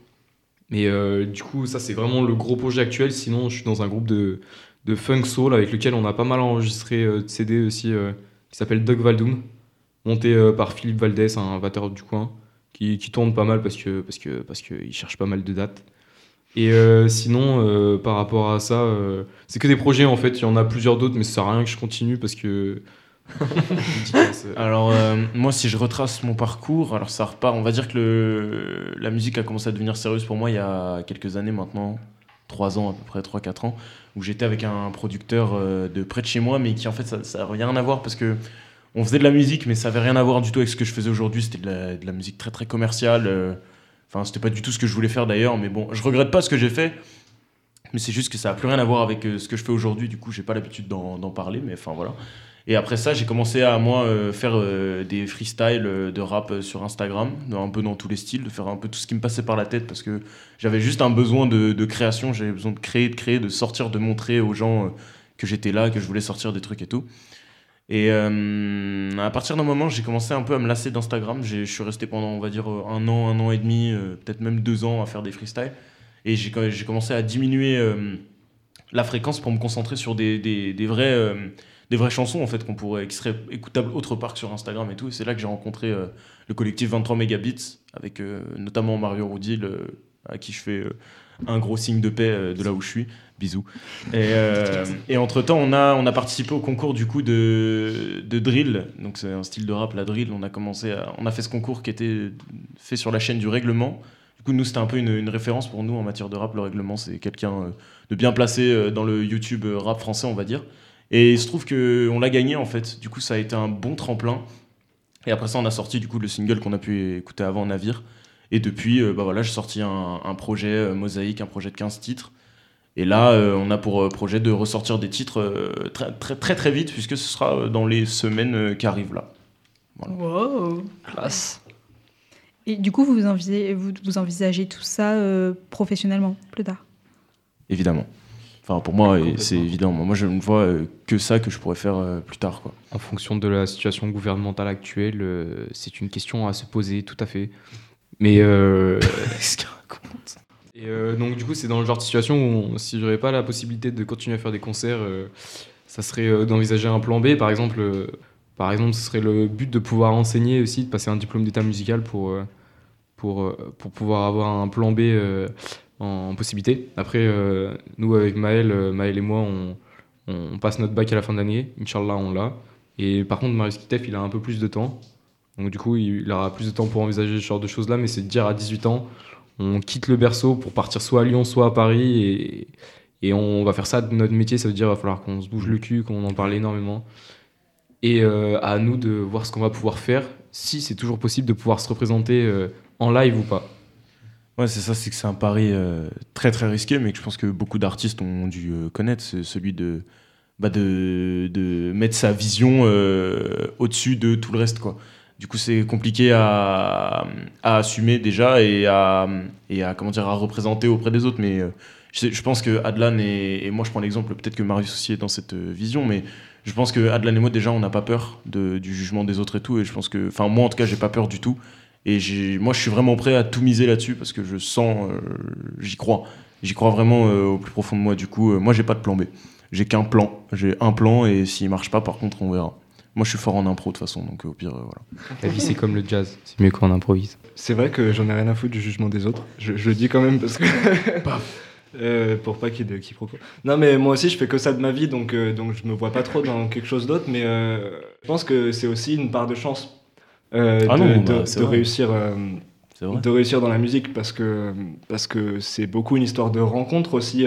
Speaker 10: Mais du coup, ça, c'est vraiment le gros projet actuel. Sinon, je suis dans un groupe de, de funk soul avec lequel on a pas mal enregistré euh, de CD aussi, euh, qui s'appelle Doug Valdum, monté euh, par Philippe Valdès, un batteur du coin, qui, qui tourne pas mal parce que parce que parce qu'il cherche pas mal de dates. Et sinon, par rapport à ça, c'est que des projets en fait. Il y en a plusieurs d'autres, mais ça sert à rien que je continue parce que
Speaker 7: alors moi si je retrace mon parcours, alors ça repart, on va dire que le, la musique a commencé à devenir sérieuse pour moi il y a quelques années maintenant, 3 ans à peu près, 3-4 ans, où j'étais avec un producteur euh, de près de chez moi, mais qui en fait ça n'a rien à voir parce que on faisait de la musique, mais ça avait rien à voir du tout avec ce que je faisais aujourd'hui, c'était de la, de la musique très très commerciale, euh, enfin c'était pas du tout ce que je voulais faire d'ailleurs, mais bon, je regrette pas ce que j'ai fait, mais c'est juste que ça a plus rien à voir avec euh, ce que je fais aujourd'hui, du coup j'ai pas l'habitude d'en parler, mais enfin voilà. Et après ça, j'ai commencé à moi euh, faire euh, des freestyles euh, de rap sur Instagram, un peu dans tous les styles, de faire un peu tout ce qui me passait par la tête parce que j'avais juste un besoin de, de création, j'avais besoin de créer, de créer, de sortir, de montrer aux gens que j'étais là, que je voulais sortir des trucs et tout. Et à partir d'un moment, j'ai commencé un peu à me lasser d'Instagram. Je suis resté pendant, on va dire, un an, un an et demi, peut-être même deux ans à faire des freestyles. Et j'ai commencé à diminuer la fréquence pour me concentrer sur des, vrais, euh, des vraies chansons en fait qu'on pourrait qui seraient écoutables autre part que sur Instagram et tout. C'est là que j'ai rencontré euh, le collectif 23 Megabits avec euh, notamment Mario Roudil euh, à qui je fais un gros signe de paix de là où je suis. Bisous. Et, entre temps, on a, participé au concours du coup de, drill. Donc c'est un style de rap, la drill. On a commencé, on a fait ce concours qui était fait sur la chaîne du règlement. Du coup, nous, c'était un peu une, une référence pour nous en matière de rap. Le règlement, c'est quelqu'un euh, de bien placé euh, dans le YouTube euh, rap français, on va dire. Et il se trouve qu'on l'a gagné en fait. Du coup, ça a été un bon tremplin. Et après ça, on a sorti du coup le single qu'on a pu écouter avant, Navire. Et depuis, bah voilà, j'ai sorti un, un projet euh, mosaïque, un projet de 15 titres. Et là, euh, on a pour projet de ressortir des titres euh, très, très très très vite, puisque ce sera dans les semaines euh, qui arrivent là.
Speaker 1: Wow.
Speaker 12: Classe.
Speaker 1: Et du coup, vous envisagez, vous, vous envisagez tout ça euh, professionnellement plus tard?
Speaker 7: Évidemment. Enfin, pour moi, c'est évident. Moi, je ne vois euh, que ça que je pourrais faire euh, plus tard. Quoi.
Speaker 10: En fonction de la situation gouvernementale actuelle, euh, c'est une question à se poser, tout à fait. Mais euh,
Speaker 7: Qu'est-ce qu'il raconte
Speaker 10: Et euh, donc du coup, c'est dans le genre de situation où on- si j'aurais pas la possibilité de continuer à faire des concerts, euh, ça serait euh, d'envisager un plan B. Par exemple, euh, par exemple, ce serait le but de pouvoir enseigner aussi, de passer un diplôme d'état musical pour euh, pour euh, pour pouvoir avoir un plan B euh, en, possibilité. Après, nous avec Maël, Maël et moi, on, on passe notre bac à la fin de l'année. Inch'Allah, on l'a. Et par contre, Marius Kitef, il a un peu plus de temps. Donc du coup, il aura plus de temps pour envisager ce genre de choses-là, mais c'est de dire à 18 ans, on quitte le berceau pour partir soit à Lyon, soit à Paris, et, et on va faire ça de notre métier, ça veut dire qu'il va falloir qu'on se bouge le cul, qu'on en parle énormément. Et euh, à nous de voir ce qu'on va pouvoir faire, si c'est toujours possible de pouvoir se représenter euh, en live ou pas.
Speaker 7: Ouais, c'est ça, c'est que c'est un pari euh, très très risqué, mais que je pense que beaucoup d'artistes ont dû connaître, c'est celui de, bah, de, de mettre sa vision au-dessus de tout le reste. Quoi. Du coup, c'est compliqué à, à assumer déjà et à, et à, comment dire, à représenter auprès des autres. Mais je, pense que Adlan et, et moi, je prends l'exemple, peut-être que Marius aussi est dans cette vision, mais je pense que Adlan et moi, déjà, on n'a pas peur de, du jugement des autres et tout. Et je pense que, enfin, moi en tout cas, j'ai pas peur du tout. Et j'ai- moi, je suis vraiment prêt à tout miser là-dessus parce que je sens, euh, j'y crois. J'y crois vraiment euh, au plus profond de moi. Du coup, euh, moi, j'ai pas de plan B. J'ai qu'un plan. J'ai un plan et s'il marche pas, par contre, on verra. Moi, je suis fort en impro de toute façon, donc euh, au pire, euh, voilà.
Speaker 10: La vie, c'est comme le jazz, c'est mieux qu'on improvise.
Speaker 3: C'est vrai que j'en ai rien à foutre du jugement des autres. Je, je le dis quand même parce que. Euh, pour pas qu'il y ait de quiproquo. Non, mais moi aussi, je fais que ça de ma vie, donc, euh, donc je me vois pas trop dans quelque chose d'autre. Mais euh, je pense que c'est aussi une part de chance euh,
Speaker 7: Ah
Speaker 3: de,
Speaker 7: non, bah,
Speaker 3: de réussir. de réussir dans la musique parce que parce que c'est beaucoup une histoire de rencontre aussi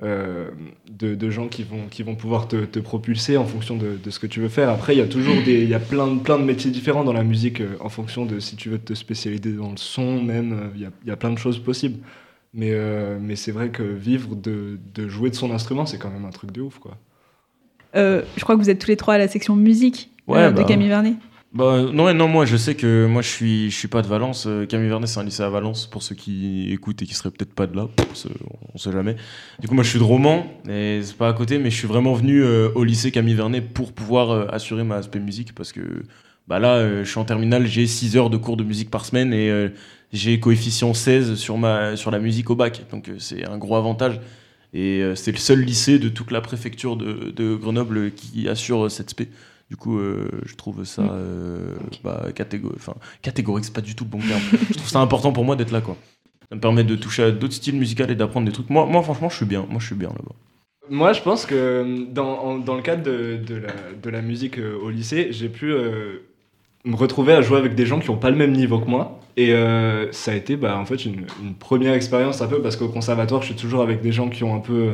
Speaker 3: de, de gens qui vont qui vont pouvoir te, te propulser en fonction de, de ce que tu veux faire après il y a toujours des il y a plein de plein de métiers différents dans la musique en fonction de si tu veux te spécialiser dans le son même il y a, il y a plein de choses possibles mais euh, mais c'est vrai que vivre de, de jouer de son instrument c'est quand même un truc de ouf quoi
Speaker 1: Euh, Je crois que vous êtes tous les trois à la section musique
Speaker 7: Ouais,
Speaker 1: euh, de
Speaker 7: bah.
Speaker 1: Camille Vernet.
Speaker 7: Bah, non, non, moi je sais que moi je suis, je suis pas de Valence. Camille Vernet, c'est un lycée à Valence, pour ceux qui écoutent et qui seraient peut-être pas de là, on sait, on sait jamais. Du coup, moi je suis de Romans, et c'est pas à côté, mais je suis vraiment venu euh, au lycée Camille Vernet pour pouvoir euh, assurer ma aspect musique, parce que bah là, euh, je suis en terminale, j'ai 6 heures de cours de musique par semaine, et euh, j'ai coefficient 16 sur, ma, sur la musique au bac, donc euh, c'est un gros avantage. Et euh, c'est le seul lycée de toute la préfecture de, de Grenoble qui assure euh, cette spé. Du coup, euh, je trouve ça euh, bah, catégo- enfin, catégorique, c'est pas du tout le bon terme. je trouve ça important pour moi d'être là, quoi. Ça me permet de toucher à d'autres styles musicaux et d'apprendre des trucs. Moi, moi, franchement, je suis bien. Moi, je suis bien là-bas.
Speaker 3: Moi, je pense que dans, en- dans le cadre de, de la, de la musique euh, au lycée, j'ai pu euh, me retrouver à jouer avec des gens qui n'ont pas le même niveau que moi. Et euh, ça a été bah, en fait une, une première expérience un peu parce qu'au conservatoire, je suis toujours avec des gens qui ont un peu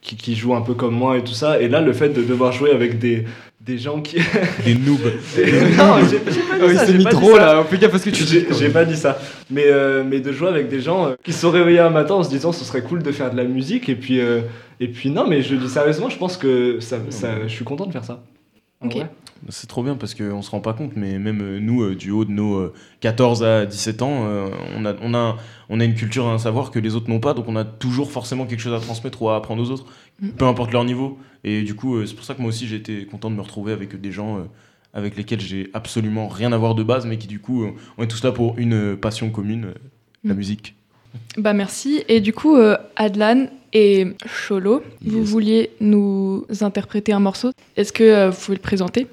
Speaker 3: qui, qui jouent un peu comme moi et tout ça. Et là, le fait de devoir jouer avec des, des gens qui
Speaker 12: Des noobs.
Speaker 3: non, j'ai pas dit
Speaker 10: Oh, il
Speaker 3: ça,
Speaker 10: s'est
Speaker 3: j'ai
Speaker 10: mis trop, là. Fais gaffe à ce que tu dis,
Speaker 3: J'ai- pas dit ça. Mais, euh, mais de jouer avec des gens euh, qui se sont réveillés un matin en se disant ce serait cool de faire de la musique. Et puis, euh, et puis non, mais je dis sérieusement, je pense que ça, ça- je suis content de faire ça.
Speaker 12: C'est trop bien parce qu'on se rend pas compte, mais même euh, nous, euh, du haut de nos euh, 14 à 17 ans, euh, on, a, on, a, on a une culture et un savoir que les autres n'ont pas, donc on a toujours forcément quelque chose à transmettre ou à apprendre aux autres,
Speaker 2: Mm.
Speaker 12: peu importe leur niveau. Et du coup, euh, c'est pour ça que moi aussi été content de me retrouver avec des gens euh, avec lesquels j'ai absolument rien à voir de base, mais qui du coup, euh, on est tous là pour une euh, passion commune, euh, la
Speaker 2: Mm.
Speaker 12: musique.
Speaker 2: Bah merci. Et du coup, euh, Adlan et Cholo, vous vouliez nous interpréter un morceau? Est-ce que euh, vous pouvez le présenter?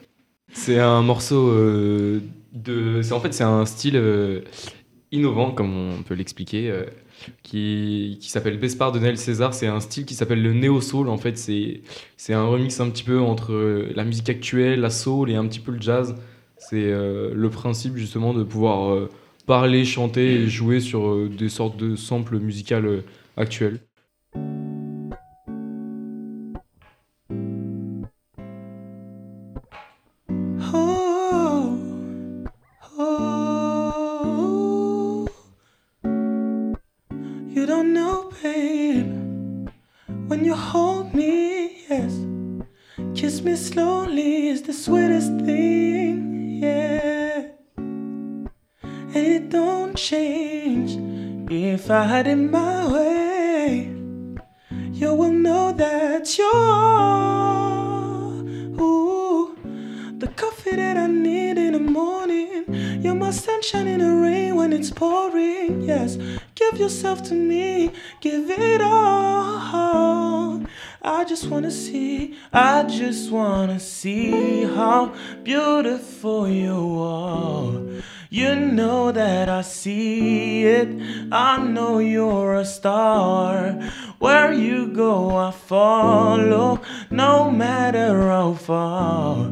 Speaker 10: C'est un morceau euh, de. En fait c'est un style euh, innovant comme on peut l'expliquer, euh, qui, qui s'appelle Bespard de Nel César. C'est un style qui s'appelle le néo soul. En fait c'est un remix un petit peu entre euh, la musique actuelle, la soul et un petit peu le jazz. C'est le principe justement de pouvoir parler, chanter et jouer sur des sortes de samples musicales actuels.
Speaker 7: When you hold me, yes, kiss me slowly is the sweetest thing, yeah. And it don't change if I had it my way. You will know that you're ooh, the coffee that I need in the morning. You're my sunshine in the rain when it's pouring. Yes, give yourself to me, give it all. I just wanna see, I just wanna see how beautiful you are. You know that I see it, I know you're a star. Where you go, I follow, no matter how far.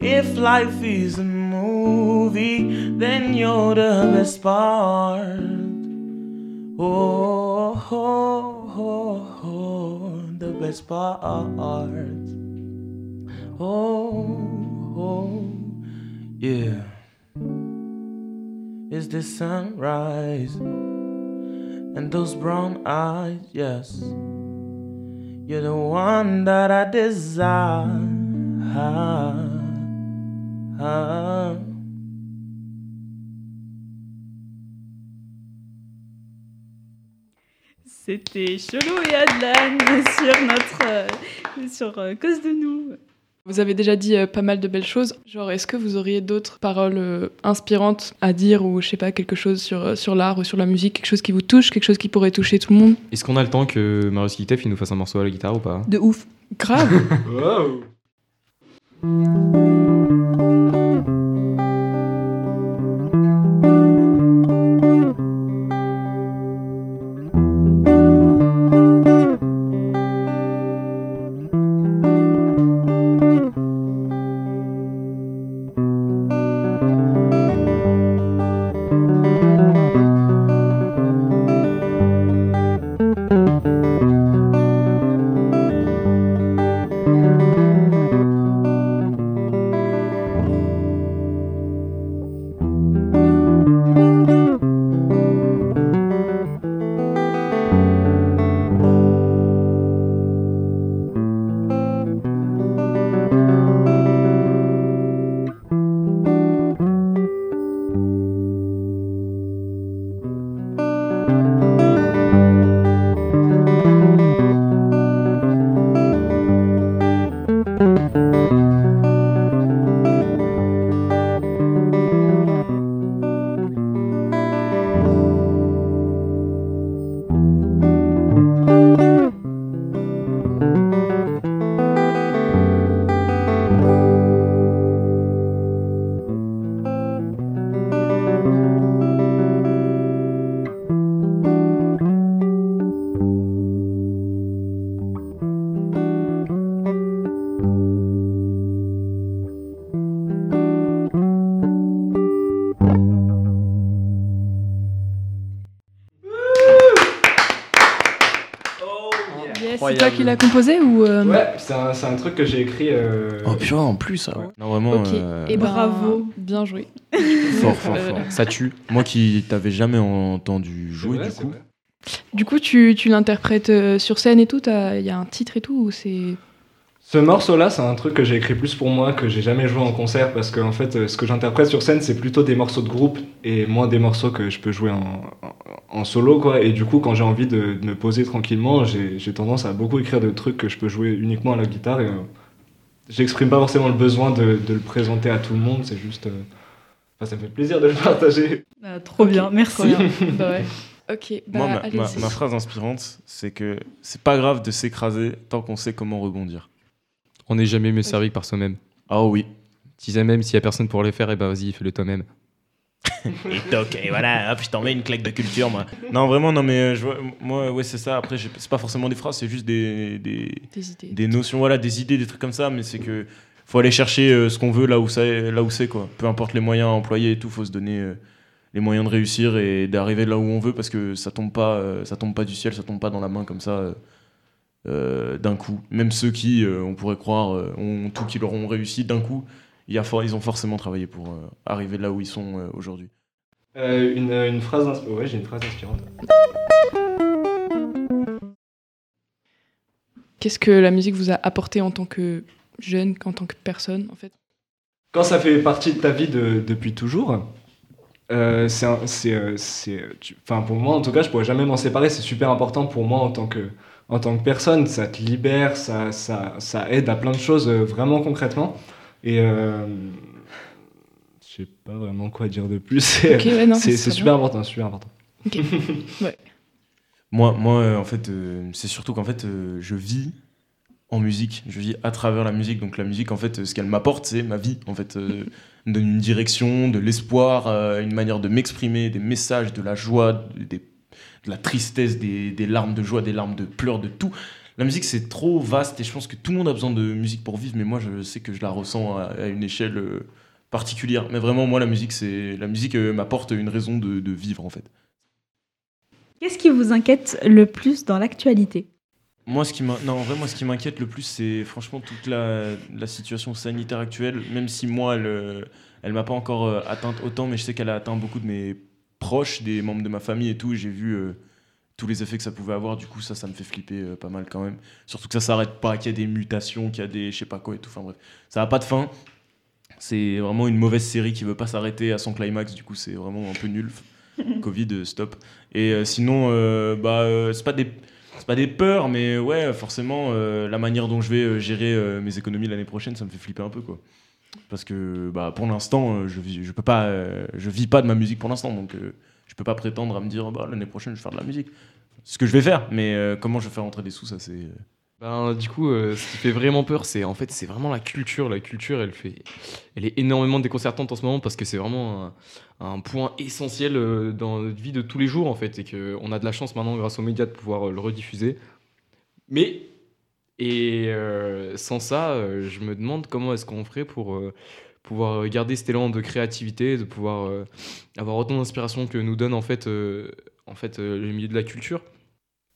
Speaker 7: If life is a movie, then you're the best part. Oh, oh, oh, oh, the best part. Oh, oh, yeah. Is the sunrise and those brown eyes, yes. You're the one that I desire.
Speaker 1: C'était Cholo et Adlan sur notre euh, sur euh, cause de nous.
Speaker 2: Vous avez déjà dit euh, pas mal de belles choses. Genre, est-ce que vous auriez d'autres paroles euh, inspirantes à dire ou je sais pas, quelque chose sur, sur l'art ou sur la musique, quelque chose qui vous touche, quelque chose qui pourrait toucher tout le monde?
Speaker 10: Est-ce qu'on a le temps que Marius Kitef il nous fasse un morceau à la guitare ou pas?
Speaker 1: De ouf.
Speaker 2: Grave.
Speaker 3: Wow.
Speaker 2: Qui l'as composé ou euh,
Speaker 3: Ouais, c'est un, c'est un truc que j'ai écrit. euh,
Speaker 7: Oh putain, en plus, ça. Non, vraiment.
Speaker 2: Ok.
Speaker 7: euh,
Speaker 2: Et
Speaker 1: Bravo.
Speaker 2: bien joué.
Speaker 7: Fort, fort, fort. Ça tue. Moi qui t'avais jamais entendu jouer,
Speaker 3: vrai,
Speaker 7: du
Speaker 3: c'est
Speaker 7: coup.
Speaker 3: vrai.
Speaker 2: Du coup, tu, tu l'interprètes euh, sur scène et tout. Il y a un titre et tout ou c'est
Speaker 3: Ce morceau-là, c'est un truc que j'ai écrit plus pour moi, que j'ai jamais joué en concert, parce que en fait, euh, ce que j'interprète sur scène, c'est plutôt des morceaux de groupe et moins des morceaux que je peux jouer en, en- en solo, quoi. Et du coup, quand j'ai envie de, de me poser tranquillement, j'ai j'ai tendance à beaucoup écrire de trucs que je peux jouer uniquement à la guitare. Et euh, j'exprime pas forcément le besoin de, de le présenter à tout le monde, c'est juste. euh, Enfin, ça me fait plaisir de le partager.
Speaker 1: Ah, trop bien, merci.
Speaker 2: Trop bien. bah ouais. Ok, bah
Speaker 7: Moi, ma,
Speaker 2: allez-y.
Speaker 7: ma- ma phrase inspirante, c'est que c'est pas grave de s'écraser tant qu'on sait comment rebondir.
Speaker 10: On n'est jamais mieux servi que par soi-même.
Speaker 7: Ah oui.
Speaker 10: Si même s'il y a personne pour le faire, et bah vas-y, fais-le toi-même.
Speaker 7: Et toc, et voilà, hop, je t'en mets une claque de culture, moi. Non, vraiment, non, mais euh, je vois- moi, ouais, c'est ça. Après, c'est pas forcément des phrases, c'est juste des, des,
Speaker 2: Des idées.
Speaker 7: des notions, voilà, des idées, des trucs comme ça, mais c'est que faut aller chercher euh, ce qu'on veut là où c'est, là où c'est quoi. Peu importe les moyens à employer et tout, faut se donner euh, les moyens de réussir et d'arriver là où on veut parce que ça tombe pas, euh, ça tombe pas du ciel, ça tombe pas dans la main comme ça. Euh, d'un coup, même ceux qui, euh, on pourrait croire, euh, ont tout qui leur ont réussi d'un coup, ils ont forcément travaillé pour euh, arriver là où ils sont euh, aujourd'hui.
Speaker 3: Euh, une, une phrase. Ouais, j'ai une phrase inspirante.
Speaker 2: Qu'est-ce que la musique vous a apporté en tant que jeune, qu'en tant que personne en fait?
Speaker 3: Quand ça fait partie de ta vie de- depuis toujours, euh, c'est, enfin pour moi en tout cas, je pourrais jamais m'en séparer. C'est super important pour moi en tant que, en tant que personne. Ça te libère, ça, ça, ça aide à plein de choses euh, vraiment concrètement. Et euh, je sais pas vraiment quoi dire de plus. C'est,
Speaker 2: ouais,
Speaker 3: super important, super important.
Speaker 2: Ouais.
Speaker 7: Moi, moi euh, en fait, euh, c'est surtout qu'en fait, euh, je vis en musique. Je vis à travers la musique. Donc la musique, en fait, euh, ce qu'elle m'apporte, c'est ma vie. En fait, euh, me donne une direction, de l'espoir, euh, une manière de m'exprimer, des messages, de la joie, des- de la tristesse, des, des larmes de joie, des larmes de pleurs, de tout. La musique, c'est trop vaste et je pense que tout le monde a besoin de musique pour vivre. Mais moi, je sais que je la ressens à, à une échelle euh, particulière. Mais vraiment, moi, la musique, c'est la musique euh, m'apporte une raison de, de vivre, en fait.
Speaker 1: Qu'est-ce qui vous inquiète le plus dans l'actualité?
Speaker 7: Moi, ce qui non, en vrai, moi, ce qui m'inquiète le plus, c'est franchement toute la, la situation sanitaire actuelle. Même si moi, elle, euh, elle m'a pas encore atteinte autant, mais je sais qu'elle a atteint beaucoup de mes proches, des membres de ma famille et tout. J'ai vu euh, tous les effets que ça pouvait avoir. Du coup, ça, ça me fait flipper euh, pas mal quand même. Surtout que ça s'arrête pas, qu'il y a des mutations, qu'il y a des, je sais pas quoi et tout. Enfin bref, ça a pas de fin. C'est vraiment une mauvaise série qui veut pas s'arrêter à son climax. Du coup, c'est vraiment un peu nul. Covid, euh, stop. Et euh, sinon, bah, c'est pas des c'est pas des peurs, mais ouais, forcément, euh, la manière dont je vais gérer euh, mes économies l'année prochaine, ça me fait flipper un peu, quoi. Parce que, bah, pour l'instant, euh, je vis, je peux pas, euh, je vis pas de ma musique pour l'instant, donc euh, je peux pas prétendre à me dire, bah, l'année prochaine, je vais faire de la musique. Ce que je vais faire, mais euh, comment je vais faire rentrer des sous, ça c'est.
Speaker 10: Ben, du coup, ce qui fait vraiment peur, c'est en fait, c'est vraiment la culture. La culture, elle fait, elle est énormément déconcertante en ce moment parce que c'est vraiment un, point essentiel dans notre vie de tous les jours en fait, et que on a de la chance maintenant grâce aux médias de pouvoir le rediffuser. Mais et euh, sans ça, euh, je me demande comment est-ce qu'on ferait pour euh, pouvoir garder cet élan de créativité, de pouvoir avoir autant d'inspiration que nous donne en fait, en fait, le milieu de la culture.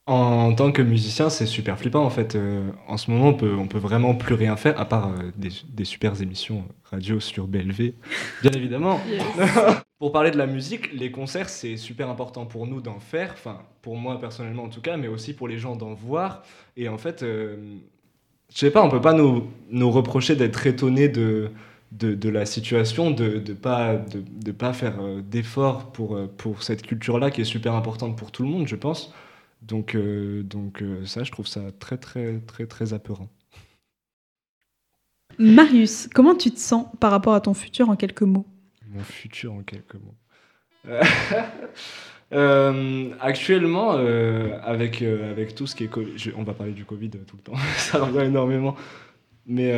Speaker 3: En tant que musicien, c'est super flippant en fait. Euh, en ce moment, on peut, on peut vraiment plus rien faire à part euh, des, des super émissions radio sur BLV, bien évidemment. pour parler de la musique, les concerts, c'est super important pour nous d'en faire, enfin pour moi personnellement en tout cas, mais aussi pour les gens d'en voir. Et en fait, euh, je sais pas, on peut pas nous, nous reprocher d'être étonnés de, de, de la situation, de ne pas, de, de pas faire euh, d'efforts pour, pour cette culture-là qui est super importante pour tout le monde, je pense. Donc, euh, donc euh, ça, je trouve ça très, très, très, très apeurant.
Speaker 1: Marius, comment tu te sens par rapport à ton futur en quelques mots?
Speaker 3: Mon futur en quelques mots. Euh, actuellement, avec, avec tout ce qui est... je- on va parler du Covid tout le temps, ça revient énormément. Mais,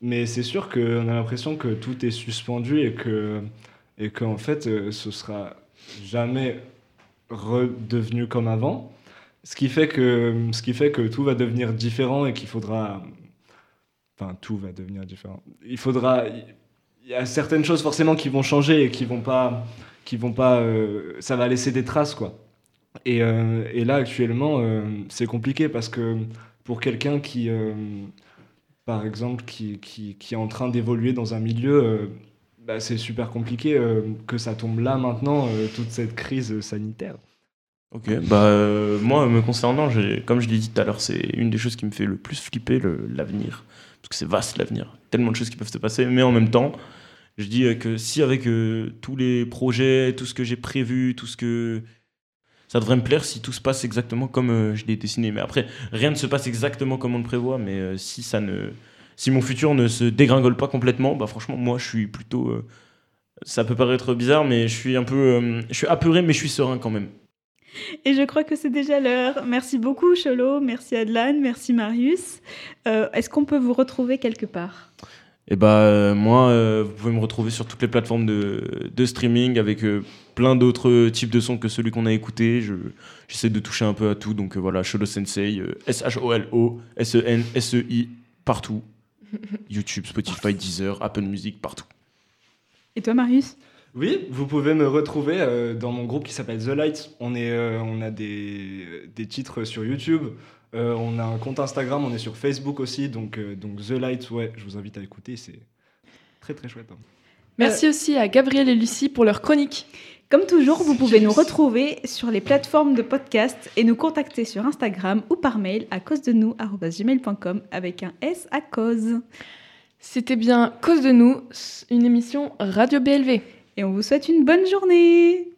Speaker 3: mais c'est sûr qu'on a l'impression que tout est suspendu et que et qu'en fait, ce sera jamais redevenu comme avant. Ce qui fait que, ce qui fait que tout va devenir différent et qu'il faudra... Enfin, tout va devenir différent. Il faudra... Il y a certaines choses forcément qui vont changer et qui vont pas... Qui vont pas euh, ça va laisser des traces, quoi. Et, euh, et là, actuellement, euh, c'est compliqué parce que pour quelqu'un qui, par exemple, qui, qui, qui est en train d'évoluer dans un milieu, bah, c'est super compliqué euh, que ça tombe là maintenant, euh, toute cette crise sanitaire.
Speaker 7: Ok, bah euh, moi me concernant, comme je l'ai dit tout à l'heure, c'est une des choses qui me fait le plus flipper, l'avenir. Parce que c'est vaste l'avenir, tellement de choses qui peuvent se passer, mais en même temps, je dis que si avec tous les projets, tout ce que j'ai prévu, tout ce que... Ça devrait me plaire si tout se passe exactement comme je l'ai dessiné. Mais après, rien ne se passe exactement comme on le prévoit, mais si ça ne... Si mon futur ne se dégringole pas complètement, bah franchement, moi je suis plutôt... euh, ça peut paraître bizarre, mais je suis un peu... euh, je suis apeuré, mais je suis serein quand même.
Speaker 1: Et je crois que c'est déjà l'heure. Merci beaucoup, Cholo. Merci, Adlan. Merci, Marius. Euh, Est-ce qu'on peut vous retrouver quelque part?
Speaker 7: Et bah euh, moi, vous pouvez me retrouver sur toutes les plateformes de, de streaming avec plein d'autres types de sons que celui qu'on a écouté. Je- J'essaie de toucher un peu à tout. Donc voilà, Sholo Sensei, S-H-O-L-O, S-E-N, S-E-I, partout. YouTube, Spotify, Deezer, Apple Music, partout.
Speaker 1: Et toi, Marius?
Speaker 3: Oui, vous pouvez me retrouver euh, dans mon groupe qui s'appelle The Light. On, est, euh, on a des, des titres sur YouTube, euh, on a un compte Instagram, on est sur Facebook aussi. Donc, euh, donc The Light, ouais, je vous invite à écouter, c'est très très chouette. hein.
Speaker 2: Merci aussi à Gabriel et Lucie pour leur chronique.
Speaker 1: Comme toujours, vous pouvez nous retrouver sur les plateformes de podcast et nous contacter sur Instagram ou par mail à cause de nous gmail.com avec un S à cause.
Speaker 2: C'était bien Cause de nous, une émission Radio BLV.
Speaker 1: Et on vous souhaite une bonne journée.